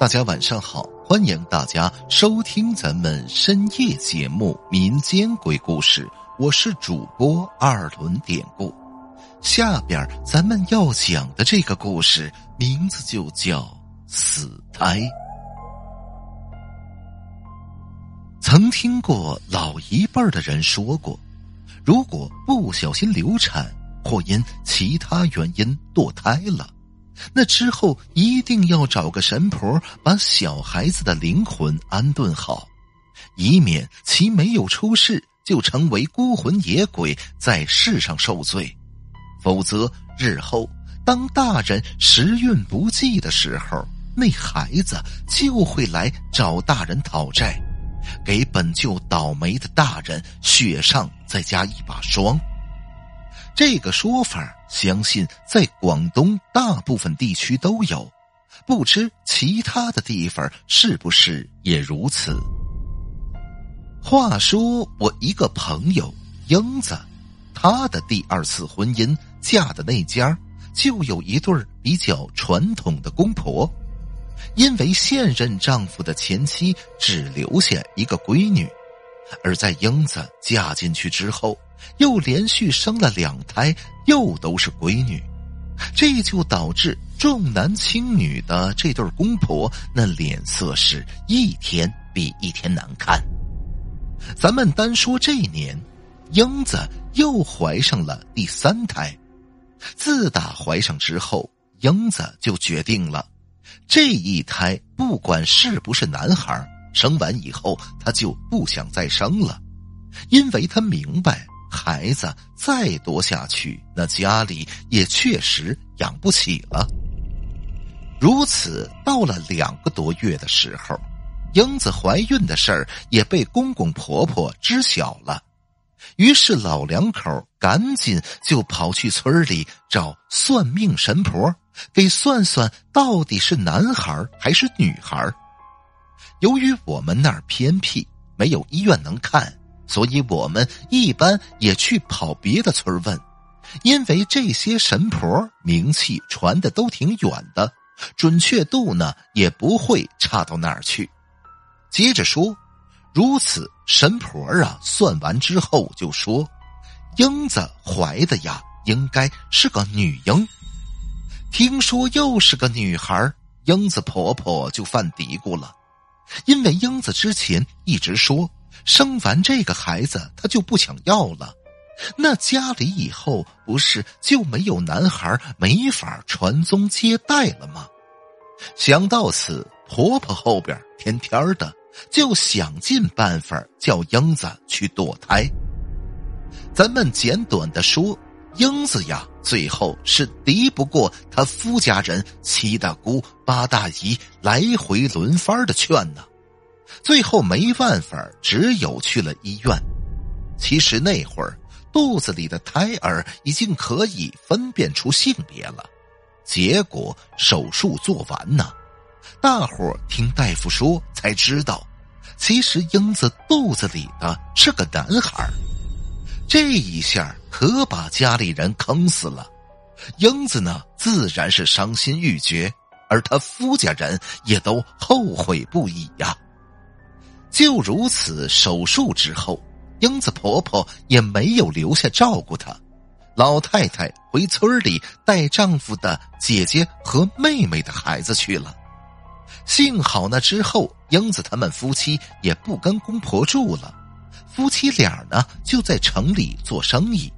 大家晚上好，欢迎大家收听咱们深夜节目《民间鬼故事》，我是主播二轮典故。下边咱们要讲的这个故事名字就叫死胎。曾听过老一辈儿的人说过，如果不小心流产或因其他原因堕胎了。那之后一定要找个神婆把小孩子的灵魂安顿好，以免其没有出世就成为孤魂野鬼在世上受罪。否则日后当大人时运不济的时候，那孩子就会来找大人讨债，给本就倒霉的大人雪上再加一把霜。这个说法，相信在广东大部分地区都有，不知其他的地方是不是也如此。话说，我一个朋友英子，她的第二次婚姻嫁的那家，就有一对比较传统的公婆，因为现任丈夫的前妻只留下一个闺女，而在英子嫁进去之后。又连续生了两胎，又都是闺女，这就导致重男轻女的这对公婆那脸色是一天比一天难看。咱们单说这年，英子又怀上了第三胎。自打怀上之后，英子就决定了，这一胎不管是不是男孩，生完以后她就不想再生了，因为她明白。孩子再多下去，那家里也确实养不起了。如此到了两个多月的时候，英子怀孕的事儿也被公公婆婆知晓了，于是老两口赶紧就跑去村里找算命神婆，给算算到底是男孩还是女孩。由于我们那儿偏僻，没有医院能看。所以我们一般也去跑别的村问，因为这些神婆名气传的都挺远的，准确度呢也不会差到哪儿去。接着说，如此神婆啊，算完之后就说，英子怀的呀，应该是个女婴。听说又是个女孩，英子婆婆就犯嘀咕了，因为英子之前一直说。生完这个孩子，她就不想要了。那家里以后不是就没有男孩，没法传宗接代了吗？想到此，婆婆后边天天的就想尽办法叫英子去堕胎。咱们简短的说，英子呀，最后是敌不过他夫家人七大姑八大姨来回轮番的劝呢。最后没办法，只有去了医院。其实那会儿肚子里的胎儿已经可以分辨出性别了。结果手术做完呢，大伙听大夫说才知道，其实英子肚子里的是个男孩。这一下可把家里人坑死了。英子呢，自然是伤心欲绝，而他夫家人也都后悔不已呀。就如此，手术之后，英子婆婆也没有留下照顾她，老太太回村里带丈夫的姐姐和妹妹的孩子去了。幸好那之后，英子他们夫妻也不跟公婆住了，夫妻俩呢就在城里做生意，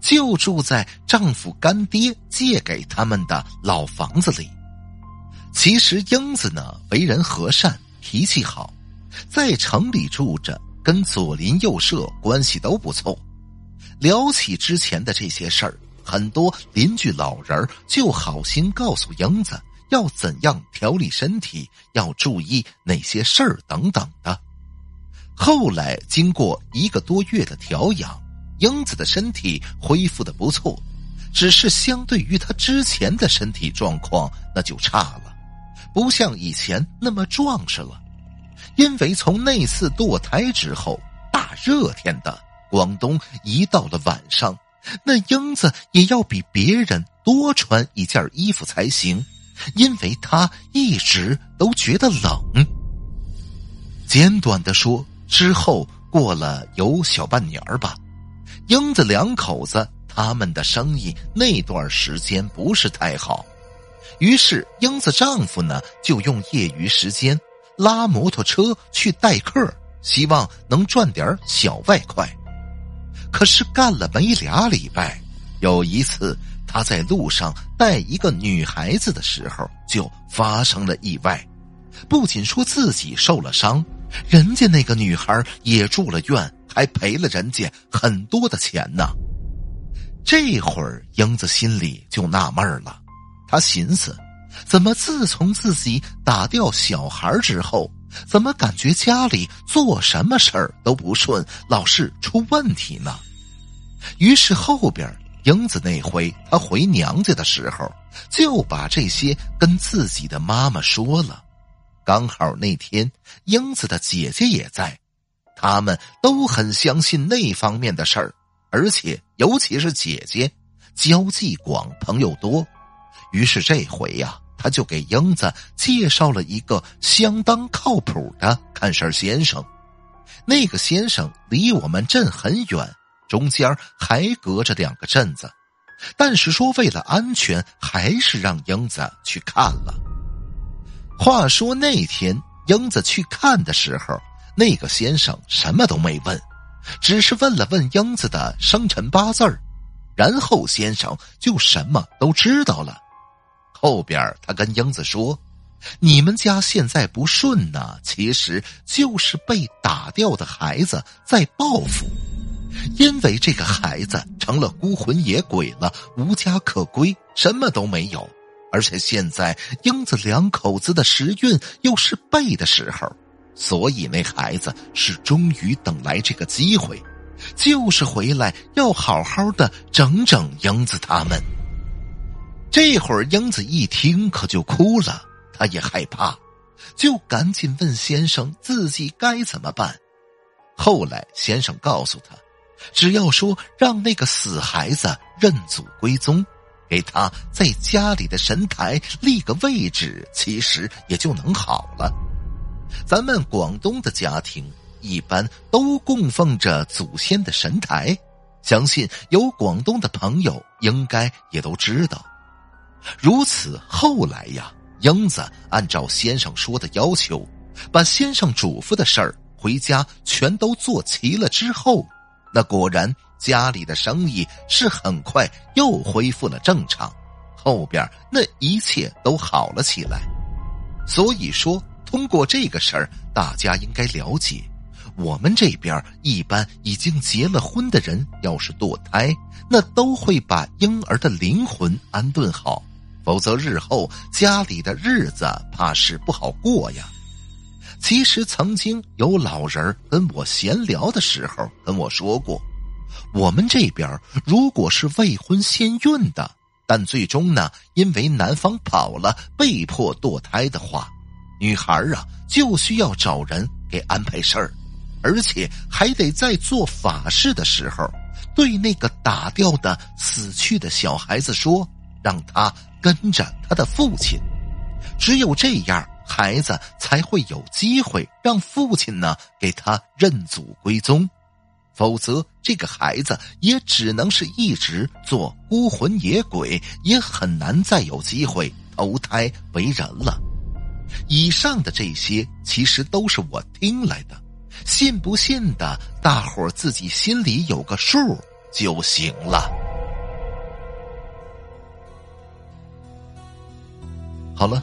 就住在丈夫干爹借给他们的老房子里。其实英子呢为人和善，脾气好。在城里住着，跟左邻右舍关系都不错。聊起之前的这些事儿，很多邻居老人就好心告诉英子要怎样调理身体，要注意哪些事儿等等的。后来经过一个多月的调养，英子的身体恢复的不错，只是相对于她之前的身体状况，那就差了，不像以前那么壮实了。因为从那次堕胎之后，大热天的广东，一到了晚上，那英子也要比别人多穿一件衣服才行，因为她一直都觉得冷。简短的说，之后过了有小半年吧，英子两口子他们的生意那段时间不是太好，于是英子丈夫呢就用业余时间拉摩托车去代客，希望能赚点小外快。可是干了没俩礼拜，有一次。他在路上带一个女孩子的时候，就发生了意外。不仅说自己受了伤，人家那个女孩也住了院，还赔了人家很多的钱呢。这会儿，英子心里就纳闷了。她寻思，怎么自从自己打掉小孩之后，怎么感觉家里做什么事儿都不顺，老是出问题呢？于是后边。英子那回，她回娘家的时候，就把这些跟自己的妈妈说了。刚好那天，英子的姐姐也在，他们都很相信那方面的事儿，而且尤其是姐姐，交际广，朋友多。于是这回呀，他就给英子介绍了一个相当靠谱的看事儿先生。那个先生离我们镇很远。中间还隔着两个镇子，但是说为了安全，还是让英子去看了。话说那天英子去看的时候，那个先生什么都没问，只是问了问英子的生辰八字然后先生就什么都知道了。后边他跟英子说：“你们家现在不顺呢，其实就是被打掉的孩子在报复。”因为这个孩子成了孤魂野鬼了，无家可归，什么都没有。而且现在英子两口子的时运又是背的时候，所以那孩子是终于等来这个机会，就是回来要好好的整整英子他们。这会儿英子一听可就哭了，她也害怕，就赶紧问先生自己该怎么办。后来先生告诉他。只要说让那个死孩子认祖归宗，给他在家里的神台立个位置，其实也就能好了。咱们广东的家庭一般都供奉着祖先的神台，相信有广东的朋友应该也都知道。如此后来呀，英子按照先生说的要求，把先生嘱咐的事儿回家全都做齐了之后。那果然，家里的生意是很快又恢复了正常，后边那一切都好了起来。所以说，通过这个事儿，大家应该了解，我们这边一般已经结了婚的人，要是堕胎，那都会把婴儿的灵魂安顿好，否则日后家里的日子怕是不好过呀。其实曾经有老人跟我闲聊的时候跟我说过，我们这边如果是未婚先孕的，但最终呢因为男方跑了被迫堕胎的话，女孩啊就需要找人给安排事儿，而且还得在做法事的时候对那个打掉的死去的小孩子说，让他跟着他的父亲，只有这样。孩子才会有机会让父亲呢给他认祖归宗，否则这个孩子也只能是一直做孤魂野鬼，也很难再有机会投胎为人了。以上的这些其实都是我听来的，信不信的，大伙儿自己心里有个数就行了。好了。